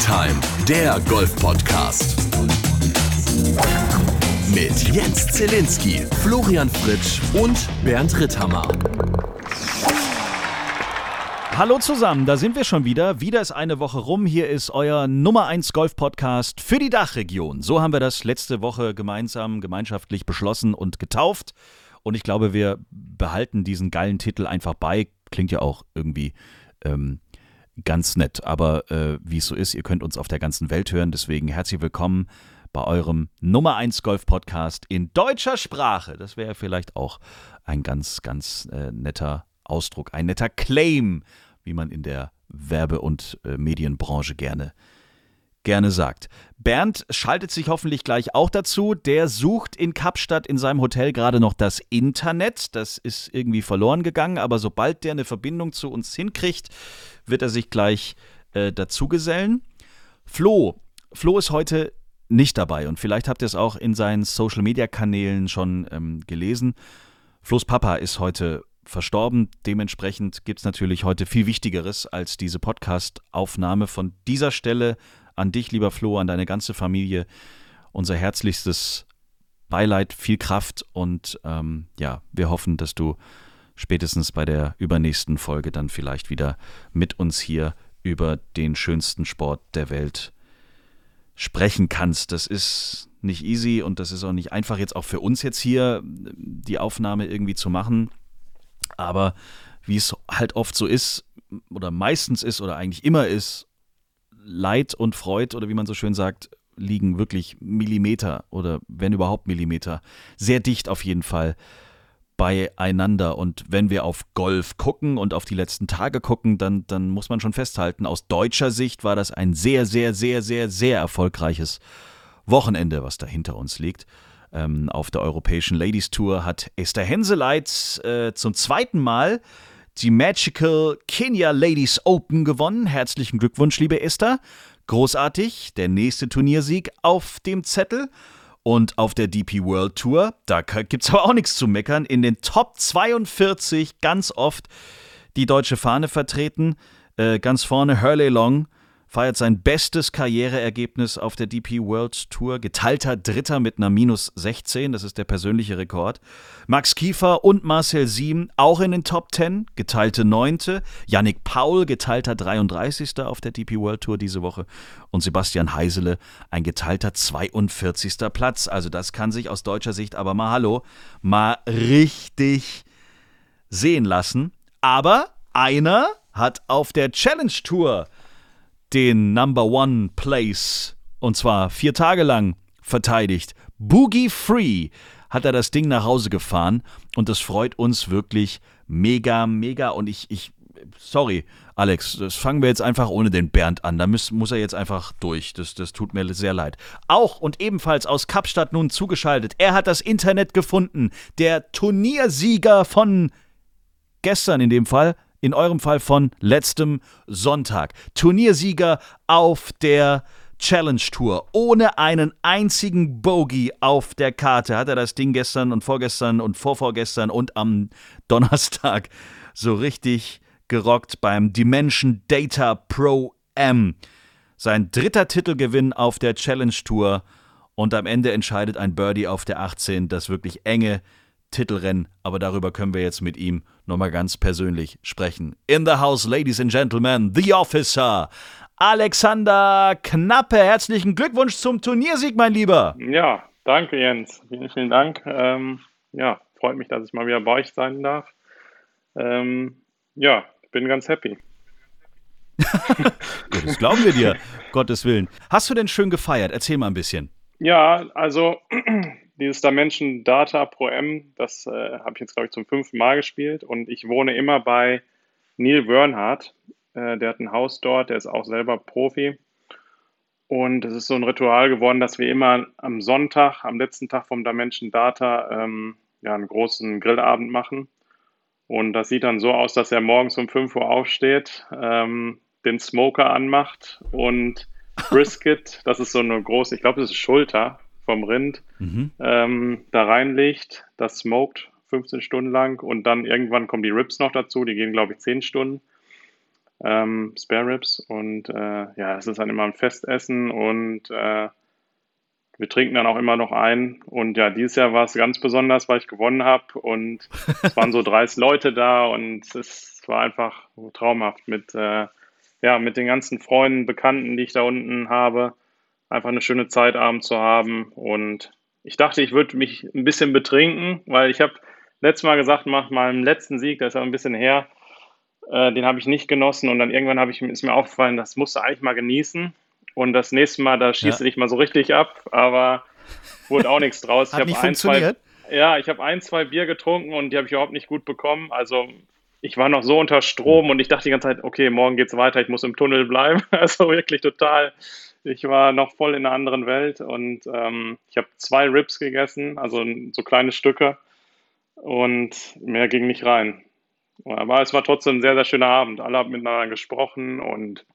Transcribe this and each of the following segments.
Time, der Golf-Podcast. Mit Jens Zelinski, Florian Fritsch und Bernd Ritthammer. Hallo zusammen, da sind wir schon wieder. Wieder ist eine Woche rum. Hier ist euer Nummer 1 Golf-Podcast für die Dachregion. So haben wir das letzte Woche gemeinsam, gemeinschaftlich beschlossen und getauft. Und ich glaube, wir behalten diesen geilen Titel einfach bei. Klingt ja auch irgendwie ähm, ganz nett. Aber äh, wie es so ist, ihr könnt uns auf der ganzen Welt hören. Deswegen herzlich willkommen bei eurem Nummer 1 Golf Podcast in deutscher Sprache. Das wäre vielleicht auch ein ganz, ganz äh, netter Ausdruck, ein netter Claim, wie man in der Werbe- und äh, Medienbranche gerne gerne sagt. Bernd schaltet sich hoffentlich gleich auch dazu. Der sucht in Kapstadt in seinem Hotel gerade noch das Internet. Das ist irgendwie verloren gegangen, aber sobald der eine Verbindung zu uns hinkriegt, wird er sich gleich äh, dazugesellen. Flo, Flo ist heute nicht dabei und vielleicht habt ihr es auch in seinen Social Media Kanälen schon ähm, gelesen. Flo's Papa ist heute verstorben. Dementsprechend gibt es natürlich heute viel Wichtigeres als diese Podcast-Aufnahme. Von dieser Stelle an dich, lieber Flo, an deine ganze Familie, unser herzlichstes Beileid, viel Kraft und ähm, ja, wir hoffen, dass du spätestens bei der übernächsten Folge dann vielleicht wieder mit uns hier über den schönsten Sport der Welt sprechen kannst. Das ist nicht easy und das ist auch nicht einfach jetzt auch für uns jetzt hier die Aufnahme irgendwie zu machen. Aber wie es halt oft so ist oder meistens ist oder eigentlich immer ist, Leid und Freud oder wie man so schön sagt, liegen wirklich Millimeter oder wenn überhaupt Millimeter, sehr dicht auf jeden Fall beieinander. Und wenn wir auf Golf gucken und auf die letzten Tage gucken, dann, dann muss man schon festhalten, aus deutscher Sicht war das ein sehr, sehr, sehr, sehr, sehr erfolgreiches Wochenende, was da hinter uns liegt. Ähm, auf der Europäischen Ladies Tour hat Esther Henseleit äh, zum zweiten Mal die Magical Kenya Ladies Open gewonnen. Herzlichen Glückwunsch, liebe Esther. Großartig. Der nächste Turniersieg auf dem Zettel. Und auf der DP World Tour, da gibt es aber auch nichts zu meckern. In den Top 42 ganz oft die deutsche Fahne vertreten. Äh, ganz vorne Hurley Long feiert sein bestes Karriereergebnis auf der DP World Tour. Geteilter Dritter mit einer Minus 16, das ist der persönliche Rekord. Max Kiefer und Marcel Siem auch in den Top 10, geteilte Neunte. Yannick Paul, geteilter 33. auf der DP World Tour diese Woche. Und Sebastian Heisele, ein geteilter 42. Platz. Also das kann sich aus deutscher Sicht aber mal, hallo, mal richtig sehen lassen. Aber einer hat auf der Challenge Tour den Number One Place und zwar vier Tage lang verteidigt. Boogie Free hat er das Ding nach Hause gefahren und das freut uns wirklich mega, mega. Und ich, ich, sorry, Alex, das fangen wir jetzt einfach ohne den Bernd an. Da muss, muss er jetzt einfach durch. Das, das tut mir sehr leid. Auch und ebenfalls aus Kapstadt nun zugeschaltet. Er hat das Internet gefunden. Der Turniersieger von gestern in dem Fall, in eurem Fall von letztem Sonntag. Turniersieger auf der Challenge Tour. Ohne einen einzigen Bogey auf der Karte hat er das Ding gestern und vorgestern und vorvorgestern und am Donnerstag so richtig gerockt beim Dimension Data Pro M. Sein dritter Titelgewinn auf der Challenge Tour und am Ende entscheidet ein Birdie auf der 18 das wirklich enge Titelrennen, aber darüber können wir jetzt mit ihm nochmal ganz persönlich sprechen. In the house, ladies and gentlemen, the officer, Alexander Knappe. Herzlichen Glückwunsch zum Turniersieg, mein Lieber. Ja, danke Jens. Vielen, vielen Dank. Ähm, ja, freut mich, dass ich mal wieder bei euch sein darf. Ähm, ja, bin ganz happy. das glauben wir dir, Gottes Willen. Hast du denn schön gefeiert? Erzähl mal ein bisschen. Ja, also dieses Dimension Data Pro M, das äh, habe ich jetzt, glaube ich, zum fünften Mal gespielt und ich wohne immer bei Neil Bernhardt. Äh, der hat ein Haus dort, der ist auch selber Profi. Und es ist so ein Ritual geworden, dass wir immer am Sonntag, am letzten Tag vom Dimension Data, ähm, ja, einen großen Grillabend machen. Und das sieht dann so aus, dass er morgens um 5 Uhr aufsteht, ähm, den Smoker anmacht und Brisket, das ist so eine große, ich glaube, das ist Schulter, vom Rind mhm. ähm, da reinlegt, das smoked 15 Stunden lang und dann irgendwann kommen die Rips noch dazu, die gehen glaube ich 10 Stunden. ähm, Spare Ribs. Und äh, ja, es ist dann immer ein Festessen und äh, wir trinken dann auch immer noch ein. Und ja, dieses Jahr war es ganz besonders, weil ich gewonnen habe. Und es waren so 30 Leute da und es war einfach traumhaft mit, äh, ja, mit den ganzen Freunden, Bekannten, die ich da unten habe. Einfach eine schöne Zeit abends zu haben. Und ich dachte, ich würde mich ein bisschen betrinken, weil ich habe letztes Mal gesagt, nach meinem letzten Sieg, das ist ja ein bisschen her, äh, den habe ich nicht genossen. Und dann irgendwann ich, ist mir aufgefallen, das musst du eigentlich mal genießen. Und das nächste Mal, da schießt ja. du dich mal so richtig ab, aber wurde auch nichts draus. Hat ich nicht ein? Zwei, ja, ich habe ein, zwei Bier getrunken und die habe ich überhaupt nicht gut bekommen. Also ich war noch so unter Strom und ich dachte die ganze Zeit, okay, morgen geht's weiter, ich muss im Tunnel bleiben. Also wirklich total. Ich war noch voll in einer anderen Welt und ähm, ich habe zwei Rips gegessen, also so kleine Stücke und mehr ging nicht rein. Aber es war trotzdem ein sehr, sehr schöner Abend. Alle haben miteinander gesprochen und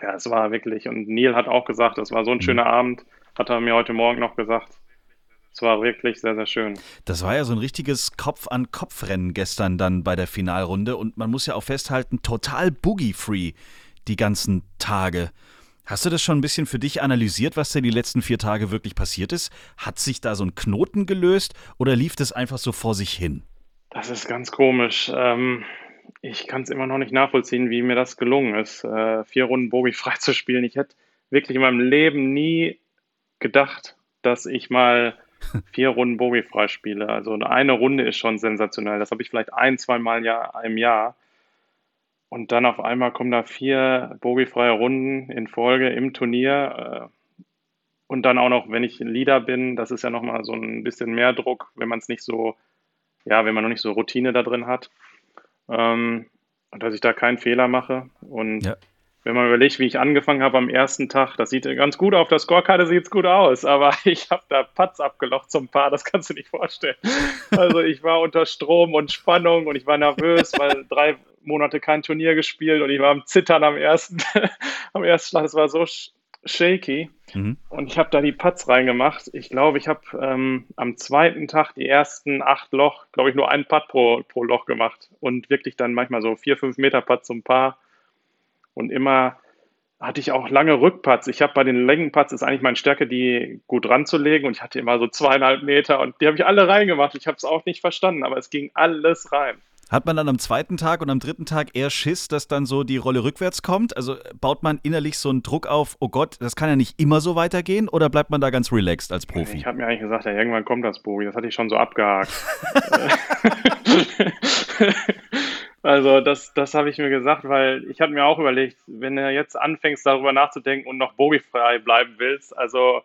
ja, es war wirklich, und Neil hat auch gesagt, es war so ein mhm. schöner Abend, hat er mir heute Morgen noch gesagt. Es war wirklich sehr, sehr schön. Das war ja so ein richtiges Kopf-an-Kopf-Rennen gestern dann bei der Finalrunde und man muss ja auch festhalten, total boogie-free die ganzen Tage. Hast du das schon ein bisschen für dich analysiert, was denn die letzten vier Tage wirklich passiert ist? Hat sich da so ein Knoten gelöst oder lief das einfach so vor sich hin? Das ist ganz komisch. Ähm, ich kann es immer noch nicht nachvollziehen, wie mir das gelungen ist, äh, vier Runden Bogi frei zu spielen. Ich hätte wirklich in meinem Leben nie gedacht, dass ich mal vier Runden Bogi frei spiele. Also eine Runde ist schon sensationell. Das habe ich vielleicht ein, zwei Mal im Jahr. Und dann auf einmal kommen da vier bogiefreie Runden in Folge im Turnier. Äh, und dann auch noch, wenn ich Leader bin, das ist ja nochmal so ein bisschen mehr Druck, wenn man es nicht so, ja, wenn man noch nicht so Routine da drin hat ähm, dass ich da keinen Fehler mache. Und ja. wenn man überlegt, wie ich angefangen habe am ersten Tag, das sieht ganz gut auf der Scorekarte sieht es gut aus, aber ich habe da Patz abgelocht zum Paar, das kannst du nicht vorstellen. Also ich war unter Strom und Spannung und ich war nervös, weil drei Monate kein Turnier gespielt und ich war am Zittern am ersten, am ersten Schlag. Das war so shaky. Mhm. Und ich habe da die Putts reingemacht. Ich glaube, ich habe ähm, am zweiten Tag die ersten acht Loch, glaube ich, nur einen Putt pro, pro Loch gemacht. Und wirklich dann manchmal so vier, fünf Meter Putts zum Paar. Und immer hatte ich auch lange Rückputts. Ich habe bei den Längenputts ist eigentlich meine Stärke, die gut ranzulegen. Und ich hatte immer so zweieinhalb Meter und die habe ich alle reingemacht. Ich habe es auch nicht verstanden, aber es ging alles rein. Hat man dann am zweiten Tag und am dritten Tag eher Schiss, dass dann so die Rolle rückwärts kommt? Also baut man innerlich so einen Druck auf, oh Gott, das kann ja nicht immer so weitergehen? Oder bleibt man da ganz relaxed als Profi? Ich habe mir eigentlich gesagt, ja, irgendwann kommt das Bogi. Das hatte ich schon so abgehakt. also das, das habe ich mir gesagt, weil ich hatte mir auch überlegt, wenn du jetzt anfängst darüber nachzudenken und noch bogiefrei bleiben willst, also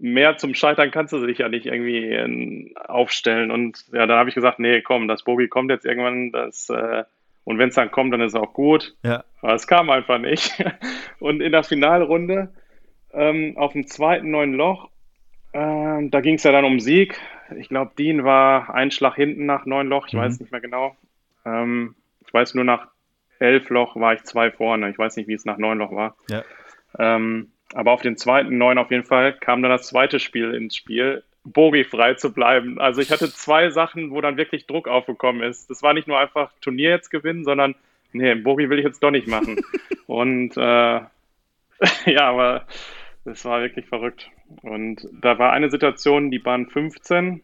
mehr zum Scheitern kannst du dich ja nicht irgendwie ähm, aufstellen. Und ja, dann habe ich gesagt, nee, komm, das Bogi kommt jetzt irgendwann, das äh, und wenn es dann kommt, dann ist es auch gut. Ja. Aber es kam einfach nicht. Und in der Finalrunde ähm, auf dem zweiten neuen Loch, äh, da ging es ja dann um Sieg. Ich glaube, Dean war ein Schlag hinten nach neun Loch, ich mhm. weiß nicht mehr genau. Ähm, ich weiß nur, nach elf Loch war ich zwei vorne. Ich weiß nicht, wie es nach neun Loch war. Ja. Ähm, aber auf den zweiten neun auf jeden Fall kam dann das zweite Spiel ins Spiel, bogiefrei zu bleiben. Also ich hatte zwei Sachen, wo dann wirklich Druck aufgekommen ist. Das war nicht nur einfach Turnier jetzt gewinnen, sondern nee, Bogi will ich jetzt doch nicht machen. Und äh, ja, aber das war wirklich verrückt. Und da war eine Situation, die Bahn 15,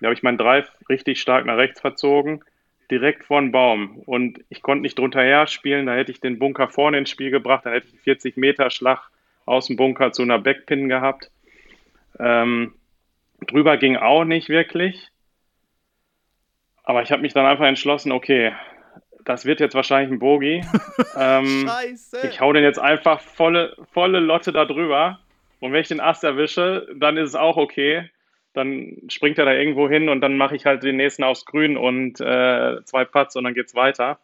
da habe ich meinen Drive richtig stark nach rechts verzogen, direkt vor den Baum. Und ich konnte nicht drunter her spielen, da hätte ich den Bunker vorne ins Spiel gebracht, da hätte ich einen 40 Meter Schlag aus dem Bunker zu einer Backpin gehabt. Ähm, drüber ging auch nicht wirklich. Aber ich habe mich dann einfach entschlossen, okay, das wird jetzt wahrscheinlich ein Bogi. ähm, Scheiße. Ich hau den jetzt einfach volle, volle Lotte da drüber. Und wenn ich den Ast erwische, dann ist es auch okay. Dann springt er da irgendwo hin und dann mache ich halt den nächsten aufs Grün und äh, zwei Putts und dann geht's weiter.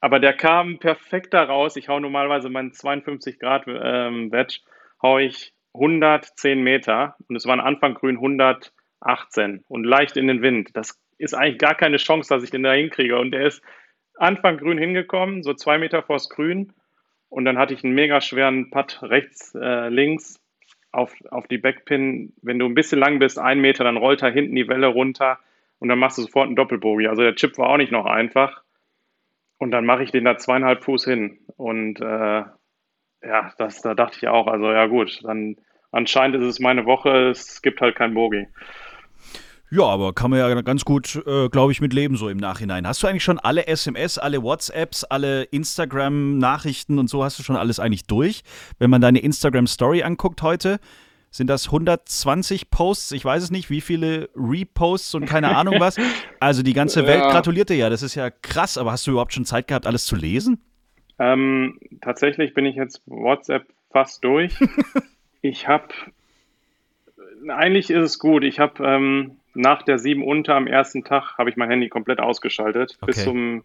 Aber der kam perfekt da raus. Ich hau normalerweise meinen 52 Grad ähm, Wedge, hau ich 110 Meter und es war ein Anfang grün 118 und leicht in den Wind. Das ist eigentlich gar keine Chance, dass ich den da hinkriege. Und der ist Anfang grün hingekommen, so zwei Meter vors Grün. Und dann hatte ich einen mega schweren Putt rechts, äh, links auf, auf die Backpin. Wenn du ein bisschen lang bist, ein Meter, dann rollt er hinten die Welle runter und dann machst du sofort einen Doppelbogie. Also der Chip war auch nicht noch einfach. Und dann mache ich den da zweieinhalb Fuß hin. Und äh, ja, das, da dachte ich auch, also ja gut, dann anscheinend ist es meine Woche, es gibt halt kein Bogie. Ja, aber kann man ja ganz gut, äh, glaube ich, mit leben so im Nachhinein. Hast du eigentlich schon alle SMS, alle WhatsApps, alle Instagram-Nachrichten und so hast du schon alles eigentlich durch? Wenn man deine Instagram-Story anguckt heute, sind das 120 Posts? Ich weiß es nicht, wie viele Reposts und keine Ahnung was. Also die ganze Welt ja. gratuliert dir ja. Das ist ja krass, aber hast du überhaupt schon Zeit gehabt, alles zu lesen? Ähm, tatsächlich bin ich jetzt WhatsApp fast durch. ich habe, eigentlich ist es gut. Ich habe ähm, nach der 7 unter am ersten Tag habe ich mein Handy komplett ausgeschaltet. Okay. Bis zum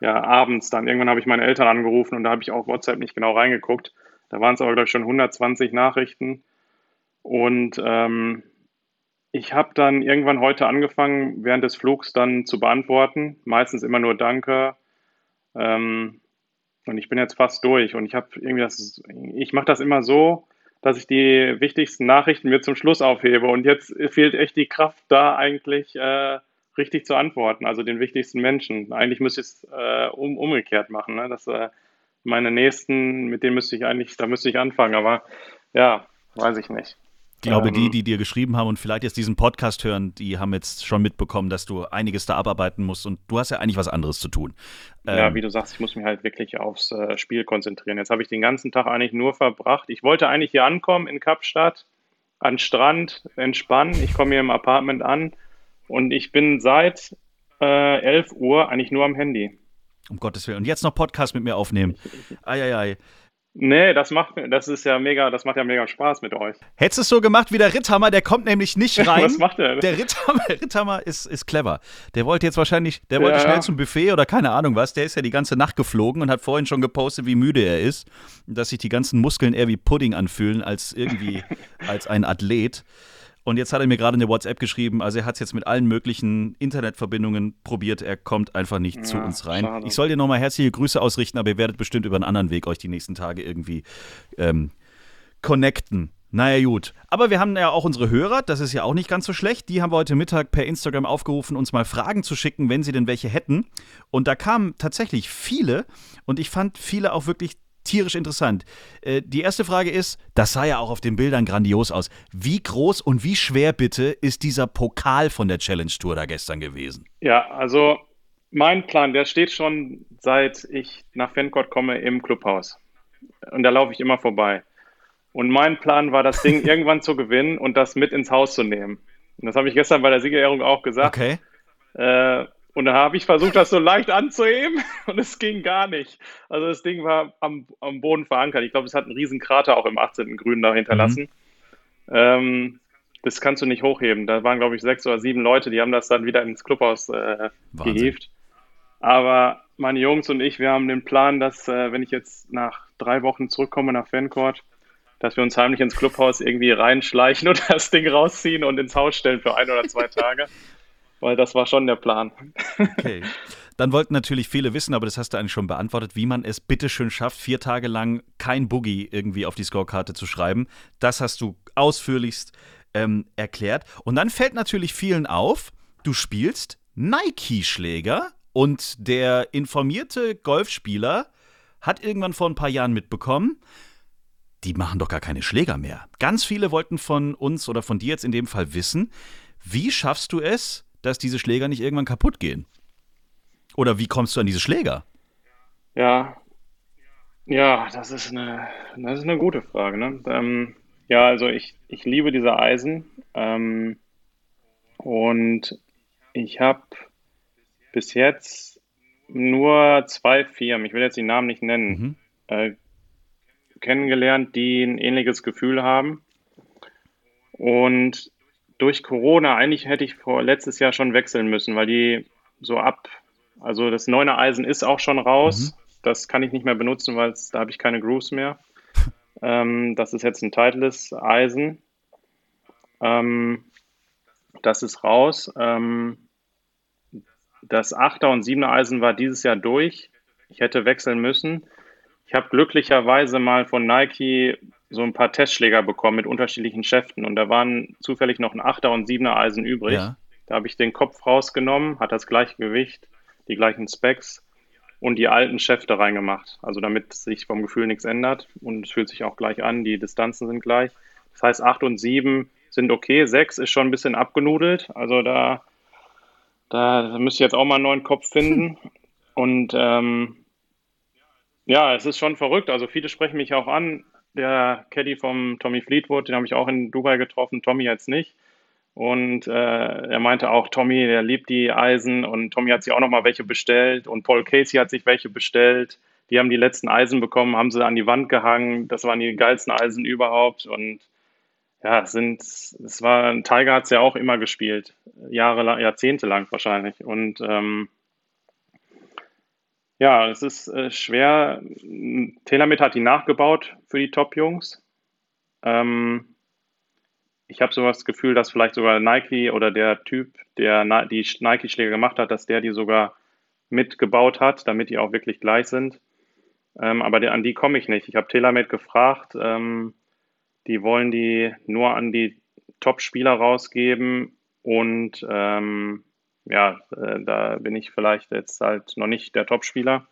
ja, abends dann. Irgendwann habe ich meine Eltern angerufen und da habe ich auch WhatsApp nicht genau reingeguckt. Da waren es aber, glaube ich, schon 120 Nachrichten. Und ähm, ich habe dann irgendwann heute angefangen, während des Flugs dann zu beantworten. Meistens immer nur Danke. Ähm, und ich bin jetzt fast durch. Und ich habe irgendwie das, ich mache das immer so, dass ich die wichtigsten Nachrichten mir zum Schluss aufhebe. Und jetzt fehlt echt die Kraft da eigentlich äh, richtig zu antworten, also den wichtigsten Menschen. Eigentlich müsste ich es äh, um, umgekehrt machen. Ne? Dass äh, meine Nächsten, mit denen müsste ich eigentlich, da müsste ich anfangen. Aber ja, weiß ich nicht. Ich glaube, die, ähm. die dir geschrieben haben und vielleicht jetzt diesen Podcast hören, die haben jetzt schon mitbekommen, dass du einiges da abarbeiten musst und du hast ja eigentlich was anderes zu tun. Ja, ähm, wie du sagst, ich muss mich halt wirklich aufs äh, Spiel konzentrieren. Jetzt habe ich den ganzen Tag eigentlich nur verbracht. Ich wollte eigentlich hier ankommen in Kapstadt, an Strand, entspannen. Ich komme hier im Apartment an und ich bin seit äh, 11 Uhr eigentlich nur am Handy. Um Gottes Willen. Und jetzt noch Podcast mit mir aufnehmen. Eieiei. Nee, das macht das ist ja mega, das macht ja mega Spaß mit euch. Hättest du es so gemacht wie der Ritthammer, der kommt nämlich nicht rein. Was macht der? Der Ritthammer, Ritthammer ist, ist clever. Der wollte jetzt wahrscheinlich, der wollte ja. schnell zum Buffet oder keine Ahnung was. Der ist ja die ganze Nacht geflogen und hat vorhin schon gepostet, wie müde er ist. Dass sich die ganzen Muskeln eher wie Pudding anfühlen als irgendwie als ein Athlet. Und jetzt hat er mir gerade eine WhatsApp geschrieben, also er hat es jetzt mit allen möglichen Internetverbindungen probiert, er kommt einfach nicht ja, zu uns rein. Schade. Ich soll dir nochmal herzliche Grüße ausrichten, aber ihr werdet bestimmt über einen anderen Weg euch die nächsten Tage irgendwie ähm, connecten. Naja, gut. Aber wir haben ja auch unsere Hörer, das ist ja auch nicht ganz so schlecht. Die haben wir heute Mittag per Instagram aufgerufen, uns mal Fragen zu schicken, wenn sie denn welche hätten. Und da kamen tatsächlich viele und ich fand viele auch wirklich tierisch interessant. Äh, die erste Frage ist, das sah ja auch auf den Bildern grandios aus. Wie groß und wie schwer bitte ist dieser Pokal von der Challenge Tour da gestern gewesen? Ja, also mein Plan, der steht schon seit ich nach Fancourt komme im Clubhaus. Und da laufe ich immer vorbei. Und mein Plan war, das Ding irgendwann zu gewinnen und das mit ins Haus zu nehmen. Und das habe ich gestern bei der Siegerehrung auch gesagt. Okay. Äh, und da habe ich versucht, das so leicht anzuheben und es ging gar nicht. Also das Ding war am, am Boden verankert. Ich glaube, es hat einen riesen Krater auch im 18. Grün da hinterlassen. Mhm. Ähm, das kannst du nicht hochheben. Da waren, glaube ich, sechs oder sieben Leute, die haben das dann wieder ins Clubhaus äh, gehievt. Aber meine Jungs und ich, wir haben den Plan, dass, äh, wenn ich jetzt nach drei Wochen zurückkomme nach Fancourt, dass wir uns heimlich ins Clubhaus irgendwie reinschleichen und das Ding rausziehen und ins Haus stellen für ein oder zwei Tage weil das war schon der Plan. Okay. Dann wollten natürlich viele wissen, aber das hast du eigentlich schon beantwortet, wie man es bitteschön schafft, vier Tage lang kein Boogie irgendwie auf die Scorekarte zu schreiben. Das hast du ausführlichst ähm, erklärt. Und dann fällt natürlich vielen auf, du spielst Nike-Schläger und der informierte Golfspieler hat irgendwann vor ein paar Jahren mitbekommen, die machen doch gar keine Schläger mehr. Ganz viele wollten von uns oder von dir jetzt in dem Fall wissen, wie schaffst du es, dass diese Schläger nicht irgendwann kaputt gehen? Oder wie kommst du an diese Schläger? Ja, ja, das ist eine, das ist eine gute Frage. Ne? Ähm, ja, also ich, ich liebe diese Eisen ähm, und ich habe bis jetzt nur zwei Firmen, ich will jetzt die Namen nicht nennen, mhm. äh, kennengelernt, die ein ähnliches Gefühl haben. Und durch Corona, eigentlich hätte ich vor letztes Jahr schon wechseln müssen, weil die so ab, also das neune Eisen ist auch schon raus. Mhm. Das kann ich nicht mehr benutzen, weil da habe ich keine Grooves mehr. ähm, das ist jetzt ein Titleist Eisen. Ähm, das ist raus. Ähm, das 8er und 7er Eisen war dieses Jahr durch. Ich hätte wechseln müssen. Ich habe glücklicherweise mal von Nike so ein paar Testschläger bekommen mit unterschiedlichen Schäften und da waren zufällig noch ein 8er und 7er Eisen übrig. Ja. Da habe ich den Kopf rausgenommen, hat das gleiche Gewicht, die gleichen Specs und die alten Schäfte reingemacht. Also damit sich vom Gefühl nichts ändert und es fühlt sich auch gleich an, die Distanzen sind gleich. Das heißt, 8 und 7 sind okay, 6 ist schon ein bisschen abgenudelt. Also da, da müsste ich jetzt auch mal einen neuen Kopf finden. Und ähm, ja, es ist schon verrückt. Also viele sprechen mich auch an. Der Caddy vom Tommy Fleetwood, den habe ich auch in Dubai getroffen, Tommy jetzt nicht. Und äh, er meinte auch, Tommy, der liebt die Eisen und Tommy hat sich auch nochmal welche bestellt und Paul Casey hat sich welche bestellt. Die haben die letzten Eisen bekommen, haben sie an die Wand gehangen. Das waren die geilsten Eisen überhaupt. Und ja, sind, es war, Tiger hat es ja auch immer gespielt. Jahre, Jahrzehnte lang wahrscheinlich. Und ähm, ja, es ist äh, schwer. Telemet hat die nachgebaut für die Top-Jungs. Ähm, ich habe so das Gefühl, dass vielleicht sogar Nike oder der Typ, der die Nike-Schläge gemacht hat, dass der die sogar mitgebaut hat, damit die auch wirklich gleich sind. Ähm, aber der, an die komme ich nicht. Ich habe TaylorMade gefragt. Ähm, die wollen die nur an die Top-Spieler rausgeben und ähm, ja, äh, da bin ich vielleicht jetzt halt noch nicht der Top-Spieler.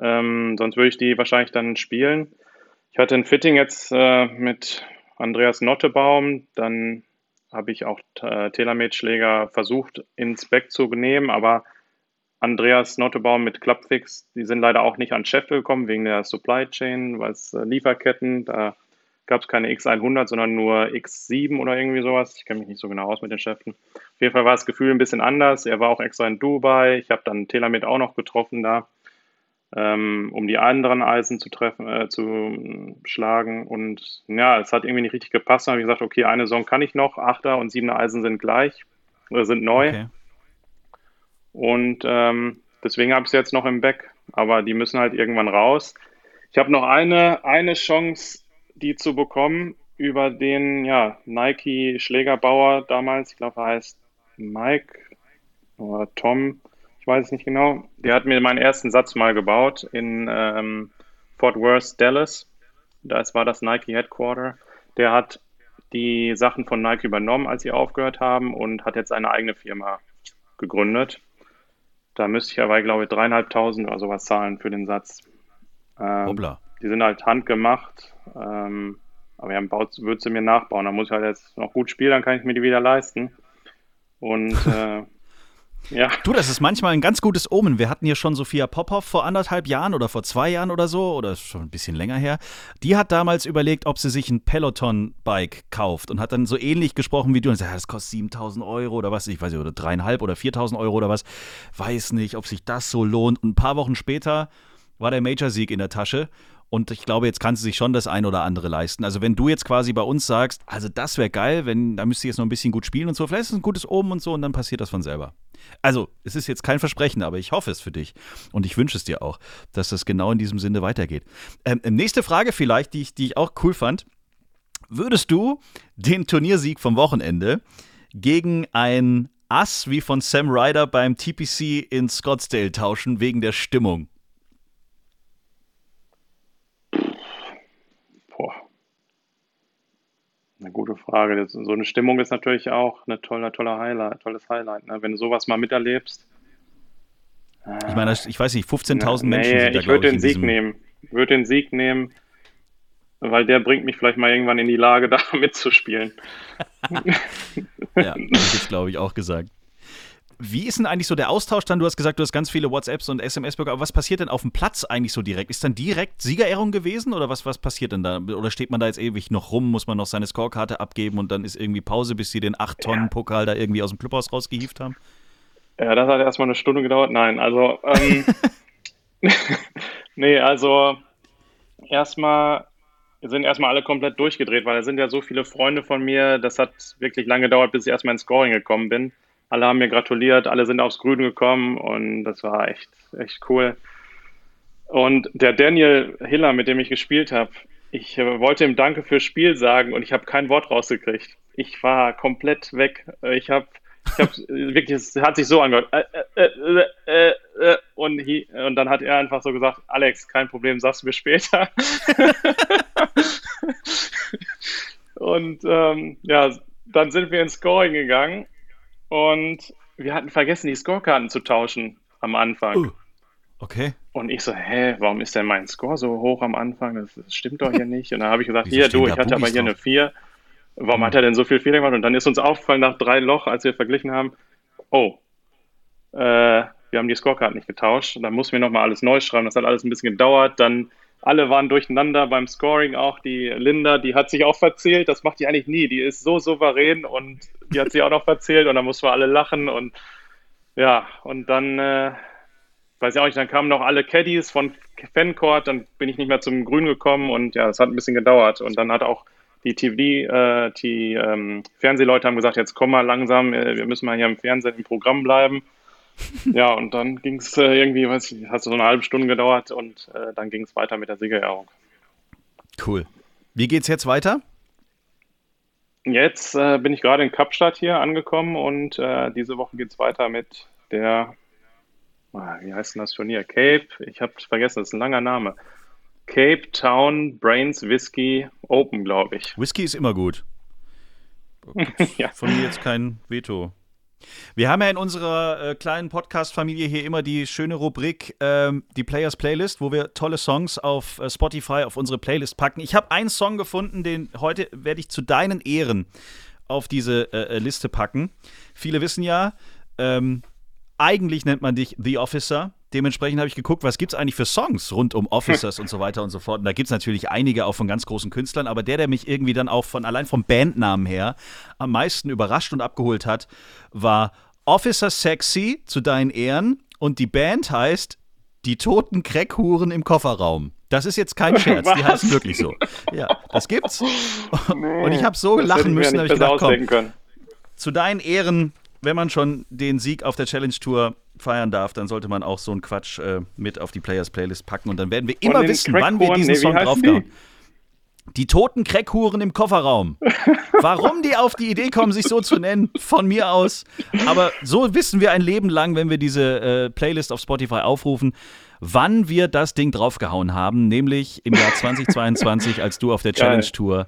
Ähm, sonst würde ich die wahrscheinlich dann spielen. Ich hatte ein Fitting jetzt äh, mit Andreas Nottebaum. Dann habe ich auch äh, Telemed-Schläger versucht ins Back zu nehmen, aber Andreas Nottebaum mit Clubfix, die sind leider auch nicht an Sheffield gekommen wegen der Supply Chain, weil es äh, Lieferketten, da gab es keine X100, sondern nur X7 oder irgendwie sowas. Ich kenne mich nicht so genau aus mit den Schäften. Auf jeden Fall war das Gefühl ein bisschen anders. Er war auch extra in Dubai. Ich habe dann Telemed auch noch getroffen da ähm, um die anderen Eisen zu treffen, äh, zu schlagen. Und ja, es hat irgendwie nicht richtig gepasst. Dann habe ich gesagt, okay, eine Saison kann ich noch. Achter und siebener Eisen sind gleich oder sind neu. Okay. Und ähm, deswegen habe ich es jetzt noch im Back. Aber die müssen halt irgendwann raus. Ich habe noch eine, eine Chance, die zu bekommen über den ja, Nike-Schlägerbauer damals. Ich glaube, er heißt Mike oder Tom weiß es nicht genau. Der hat mir meinen ersten Satz mal gebaut in ähm, Fort Worth, Dallas. Das war das Nike Headquarter. Der hat die Sachen von Nike übernommen, als sie aufgehört haben und hat jetzt eine eigene Firma gegründet. Da müsste ich aber, glaube ich, dreieinhalbtausend oder sowas zahlen für den Satz. Ähm, die sind halt handgemacht. Ähm, aber er würde sie mir nachbauen. Da muss ich halt jetzt noch gut spielen, dann kann ich mir die wieder leisten. Und äh, ja. Du, das ist manchmal ein ganz gutes Omen. Wir hatten hier schon Sophia Popov vor anderthalb Jahren oder vor zwei Jahren oder so, oder schon ein bisschen länger her. Die hat damals überlegt, ob sie sich ein Peloton-Bike kauft und hat dann so ähnlich gesprochen wie du und gesagt, das kostet 7000 Euro oder was, ich weiß nicht, oder dreieinhalb oder 4000 Euro oder was. Weiß nicht, ob sich das so lohnt. Und ein paar Wochen später war der Major-Sieg in der Tasche und ich glaube, jetzt kann sie sich schon das ein oder andere leisten. Also, wenn du jetzt quasi bei uns sagst, also das wäre geil, wenn, da müsste ich jetzt noch ein bisschen gut spielen und so, vielleicht ist es ein gutes Oben und so und dann passiert das von selber. Also, es ist jetzt kein Versprechen, aber ich hoffe es für dich und ich wünsche es dir auch, dass das genau in diesem Sinne weitergeht. Ähm, nächste Frage vielleicht, die ich, die ich auch cool fand. Würdest du den Turniersieg vom Wochenende gegen ein Ass wie von Sam Ryder beim TPC in Scottsdale tauschen wegen der Stimmung? Eine gute Frage. so eine Stimmung ist natürlich auch eine tolle, tolle Highlight, tolles Highlight. Ne? Wenn du sowas mal miterlebst. Ich meine, ich weiß nicht, 15.000 nee, Menschen sind da, ich würde den Sieg nehmen. Ich würde den Sieg nehmen, weil der bringt mich vielleicht mal irgendwann in die Lage, da mitzuspielen. ja, das ist, glaube ich, auch gesagt. Wie ist denn eigentlich so der Austausch dann? Du hast gesagt, du hast ganz viele WhatsApps und SMS-Bürger, aber was passiert denn auf dem Platz eigentlich so direkt? Ist dann direkt Siegerehrung gewesen oder was, was passiert denn da? Oder steht man da jetzt ewig noch rum, muss man noch seine Scorekarte abgeben und dann ist irgendwie Pause, bis sie den 8-Tonnen-Pokal da irgendwie aus dem Clubhaus rausgehieft haben? Ja, das hat erstmal eine Stunde gedauert. Nein, also, ähm, nee, also erstmal sind erstmal alle komplett durchgedreht, weil da sind ja so viele Freunde von mir. Das hat wirklich lange gedauert, bis ich erstmal ins Scoring gekommen bin. Alle haben mir gratuliert, alle sind aufs Grün gekommen und das war echt, echt cool. Und der Daniel Hiller, mit dem ich gespielt habe, ich äh, wollte ihm Danke fürs Spiel sagen und ich habe kein Wort rausgekriegt. Ich war komplett weg. Ich habe ich habe wirklich, es hat sich so angehört. Äh, äh, äh, äh, und, he, und dann hat er einfach so gesagt, Alex, kein Problem, sagst du mir später. und ähm, ja, dann sind wir ins Scoring gegangen und wir hatten vergessen, die Scorekarten zu tauschen am Anfang. Uh. Okay. Und ich so, hä, warum ist denn mein Score so hoch am Anfang? Das, das stimmt doch hier nicht. Und dann habe ich gesagt, hier, du, ich hatte aber hier drauf? eine 4. Warum hat er denn so viel Fehler gemacht? Und dann ist uns aufgefallen nach drei Loch, als wir verglichen haben, oh, äh, wir haben die Scorecard nicht getauscht. Und dann mussten wir nochmal alles neu schreiben. Das hat alles ein bisschen gedauert. Dann alle waren durcheinander beim Scoring auch. Die Linda, die hat sich auch verzählt. Das macht die eigentlich nie. Die ist so souverän und die hat sich auch noch verzählt und dann mussten wir alle lachen und ja, und dann äh, weiß ich auch nicht, dann kamen noch alle Caddies von Fancourt, dann bin ich nicht mehr zum Grün gekommen und ja, es hat ein bisschen gedauert. Und dann hat auch die TV, äh, die ähm, Fernsehleute haben gesagt, jetzt komm mal langsam, äh, wir müssen mal hier im Fernsehen im Programm bleiben. ja, und dann ging es äh, irgendwie, weiß ich, hat so eine halbe Stunde gedauert und äh, dann ging es weiter mit der Siegerehrung. Cool. Wie geht's jetzt weiter? Jetzt äh, bin ich gerade in Kapstadt hier angekommen und äh, diese Woche geht es weiter mit der Ah, wie heißt denn das Turnier? Cape, ich habe vergessen, das ist ein langer Name. Cape Town Brains Whisky Open, glaube ich. Whisky ist immer gut. ja. Von mir jetzt kein Veto. Wir haben ja in unserer äh, kleinen Podcast-Familie hier immer die schöne Rubrik, ähm, die Players Playlist, wo wir tolle Songs auf äh, Spotify auf unsere Playlist packen. Ich habe einen Song gefunden, den heute werde ich zu deinen Ehren auf diese äh, äh Liste packen. Viele wissen ja, ähm, eigentlich nennt man dich The Officer. Dementsprechend habe ich geguckt, was gibt es eigentlich für Songs rund um Officers und so weiter und so fort. Und da gibt es natürlich einige auch von ganz großen Künstlern, aber der, der mich irgendwie dann auch von allein vom Bandnamen her am meisten überrascht und abgeholt hat, war Officer Sexy zu deinen Ehren. Und die Band heißt Die toten Crackhuren im Kofferraum. Das ist jetzt kein Scherz, Was? die heißen wirklich so. Ja, das gibt's. Nee, und ich habe so lachen müssen, habe ich gedacht, komm, zu deinen Ehren wenn man schon den Sieg auf der Challenge Tour feiern darf, dann sollte man auch so einen Quatsch äh, mit auf die Players Playlist packen und dann werden wir immer wissen, wann wir diesen nee, Song draufhauen. Die? die toten Crackhuren im Kofferraum. Warum die auf die Idee kommen, sich so zu nennen, von mir aus. Aber so wissen wir ein Leben lang, wenn wir diese äh, Playlist auf Spotify aufrufen, wann wir das Ding draufgehauen haben, nämlich im Jahr 2022, als du auf der Challenge Tour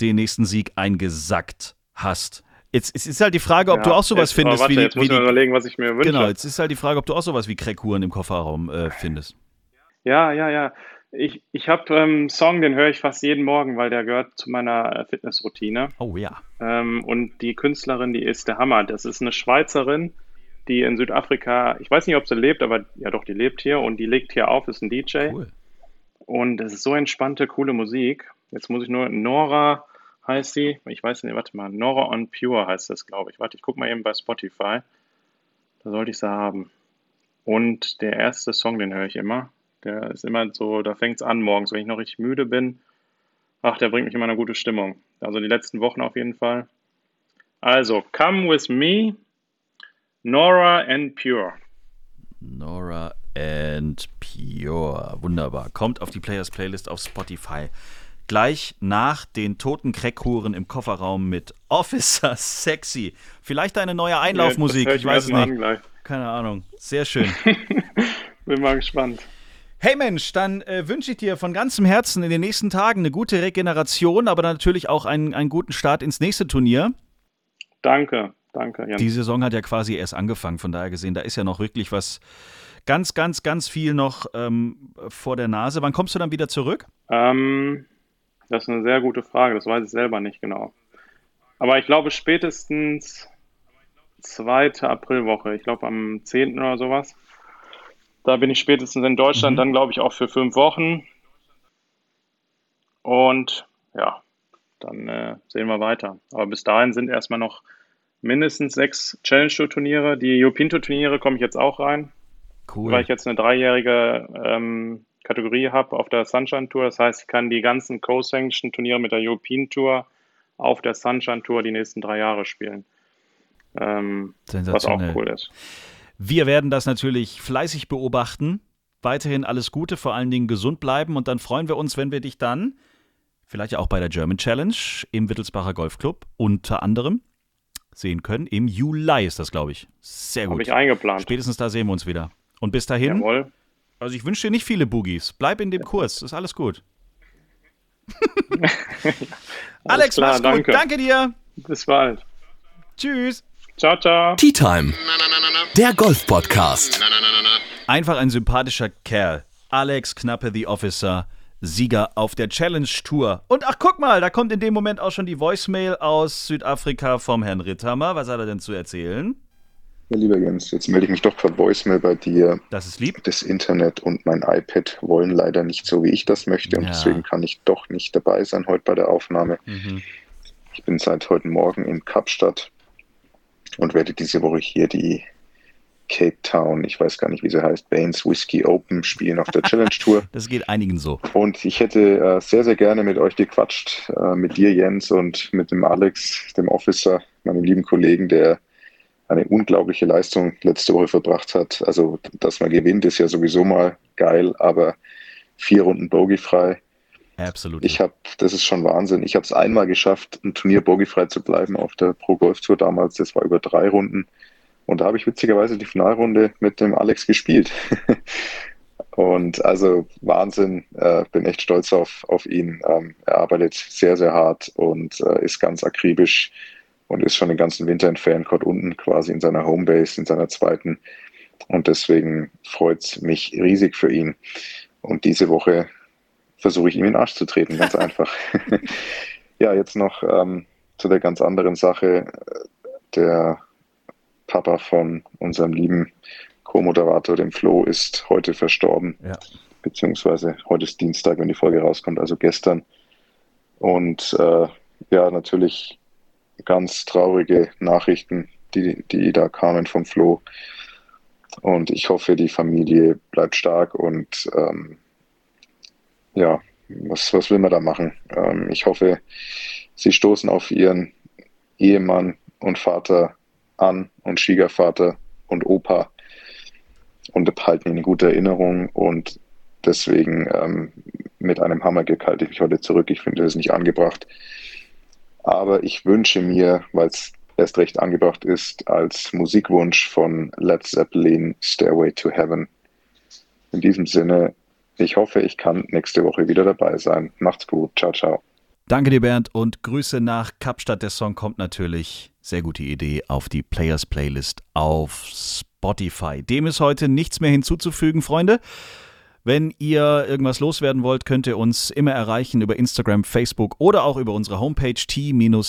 den nächsten Sieg eingesackt hast. Jetzt, es ist halt die Frage, ob ja, du auch sowas jetzt, findest warte, wie. Jetzt muss ich mir überlegen, was ich mir wünsche. Genau, jetzt ist halt die Frage, ob du auch sowas wie Crackhuren im Kofferraum äh, findest. Ja, ja, ja. Ich, ich habe ähm, einen Song, den höre ich fast jeden Morgen, weil der gehört zu meiner äh, Fitnessroutine. Oh ja. Ähm, und die Künstlerin, die ist der Hammer. Das ist eine Schweizerin, die in Südafrika, ich weiß nicht, ob sie lebt, aber ja doch, die lebt hier und die legt hier auf, ist ein DJ. Cool. Und es ist so entspannte, coole Musik. Jetzt muss ich nur Nora heißt sie. Ich weiß nicht, warte mal, Nora on Pure heißt das, glaube ich. Warte, ich gucke mal eben bei Spotify. Da sollte ich sie haben. Und der erste Song, den höre ich immer. Der ist immer so, da fängt es an morgens, wenn ich noch richtig müde bin. Ach, der bringt mich immer in eine gute Stimmung. Also die letzten Wochen auf jeden Fall. Also, Come With Me, Nora and Pure. Nora and Pure. Wunderbar. Kommt auf die Players Playlist auf Spotify gleich nach den toten Crackhuren im Kofferraum mit Officer Sexy. Vielleicht eine neue Einlaufmusik, ich, ich weiß es nicht. Keine Ahnung. Sehr schön. Bin mal gespannt. Hey Mensch, dann äh, wünsche ich dir von ganzem Herzen in den nächsten Tagen eine gute Regeneration, aber natürlich auch einen, einen guten Start ins nächste Turnier. Danke, danke. Jan. Die Saison hat ja quasi erst angefangen, von daher gesehen, da ist ja noch wirklich was ganz, ganz, ganz viel noch ähm, vor der Nase. Wann kommst du dann wieder zurück? Ähm, das ist eine sehr gute Frage, das weiß ich selber nicht genau. Aber ich glaube spätestens zweite Aprilwoche, ich glaube am 10. oder sowas. Da bin ich spätestens in Deutschland, mhm. dann glaube ich auch für fünf Wochen. Und ja, dann äh, sehen wir weiter. Aber bis dahin sind erstmal noch mindestens sechs Challenge Tour Turniere. Die European Tour Turniere komme ich jetzt auch rein. Cool. Weil ich jetzt eine dreijährige ähm, Kategorie habe auf der Sunshine Tour. Das heißt, ich kann die ganzen Co-Sanction-Turniere mit der European Tour auf der Sunshine Tour die nächsten drei Jahre spielen. Ähm, was auch cool ist. Wir werden das natürlich fleißig beobachten. Weiterhin alles Gute, vor allen Dingen gesund bleiben und dann freuen wir uns, wenn wir dich dann vielleicht auch bei der German Challenge im Wittelsbacher Golfclub unter anderem sehen können. Im Juli ist das, glaube ich. Sehr gut. Habe ich eingeplant. Spätestens da sehen wir uns wieder. Und bis dahin. Jawohl. Also ich wünsche dir nicht viele Boogies. Bleib in dem Kurs, ist alles gut. Alex, klar, mach's gut. Danke. danke dir. Bis bald. Tschüss. Ciao, ciao. Tea Time. Der Golf-Podcast. Einfach ein sympathischer Kerl. Alex Knappe, The Officer, Sieger auf der Challenge Tour. Und ach, guck mal, da kommt in dem Moment auch schon die Voicemail aus Südafrika vom Herrn Ritthammer. Was hat er denn zu erzählen? Ja, lieber Jens, jetzt melde ich mich doch per Voicemail bei dir. Das ist lieb. Das Internet und mein iPad wollen leider nicht so, wie ich das möchte. Und Ja. deswegen kann ich doch nicht dabei sein heute bei der Aufnahme. Mhm. Ich bin seit heute Morgen in Kapstadt und werde diese Woche hier die Cape Town, ich weiß gar nicht, wie sie heißt, Baines Whiskey Open spielen auf der Challenge Tour. Das geht einigen so. Und ich hätte äh, sehr, sehr gerne mit euch gequatscht, äh, mit dir, Jens, und mit dem Alex, dem Officer, meinem lieben Kollegen, der eine unglaubliche Leistung letzte Woche verbracht hat. Also, dass man gewinnt, ist ja sowieso mal geil, aber vier Runden Bogey-frei. Absolut. Ich habe, das ist schon Wahnsinn. Ich habe es einmal geschafft, ein Turnier Bogey-frei zu bleiben auf der Pro Golf Tour damals. Das war über drei Runden. Und da habe ich witzigerweise die Finalrunde mit dem Alex gespielt. Und also Wahnsinn, äh, bin echt stolz auf, auf ihn. Ähm, er arbeitet sehr, sehr hart und äh, ist ganz akribisch und ist schon den ganzen Winter in Feriencourt unten quasi in seiner Homebase, in seiner zweiten. Und deswegen freut es mich riesig für ihn. Und diese Woche versuche ich ihm in den Arsch zu treten, ganz einfach. ja, jetzt noch ähm, zu der ganz anderen Sache. Der Papa von unserem lieben Co-Moderator, dem Flo, ist heute verstorben. Ja. Beziehungsweise heute ist Dienstag, wenn die Folge rauskommt, also gestern. Und äh, ja, natürlich ganz traurige Nachrichten, die, die da kamen vom Flo. Und ich hoffe, die Familie bleibt stark und ähm, ja, was, was will man da machen? Ähm, ich hoffe, sie stoßen auf ihren Ehemann und Vater an und Schwiegervater und Opa und behalten ihn in guter Erinnerung und deswegen ähm, mit einem Hammergag halte ich mich heute zurück. Ich finde das nicht angebracht. Aber ich wünsche mir, weil es erst recht angebracht ist, als Musikwunsch von Led Zeppelin Stairway to Heaven. In diesem Sinne, ich hoffe, ich kann nächste Woche wieder dabei sein. Macht's gut. Ciao, ciao. Danke dir, Bernd, und Grüße nach Kapstadt. Der Song kommt natürlich, sehr gute Idee, auf die Players Playlist auf Spotify. Dem ist heute nichts mehr hinzuzufügen, Freunde. Wenn ihr irgendwas loswerden wollt, könnt ihr uns immer erreichen über Instagram, Facebook oder auch über unsere Homepage t-time.golf.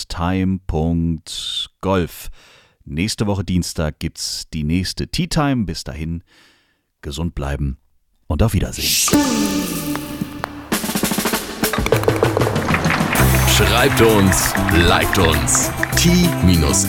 Nächste Woche Dienstag gibt's die nächste Tea Time. Bis dahin, gesund bleiben und auf Wiedersehen. Schreibt uns, liked uns. t-time.golf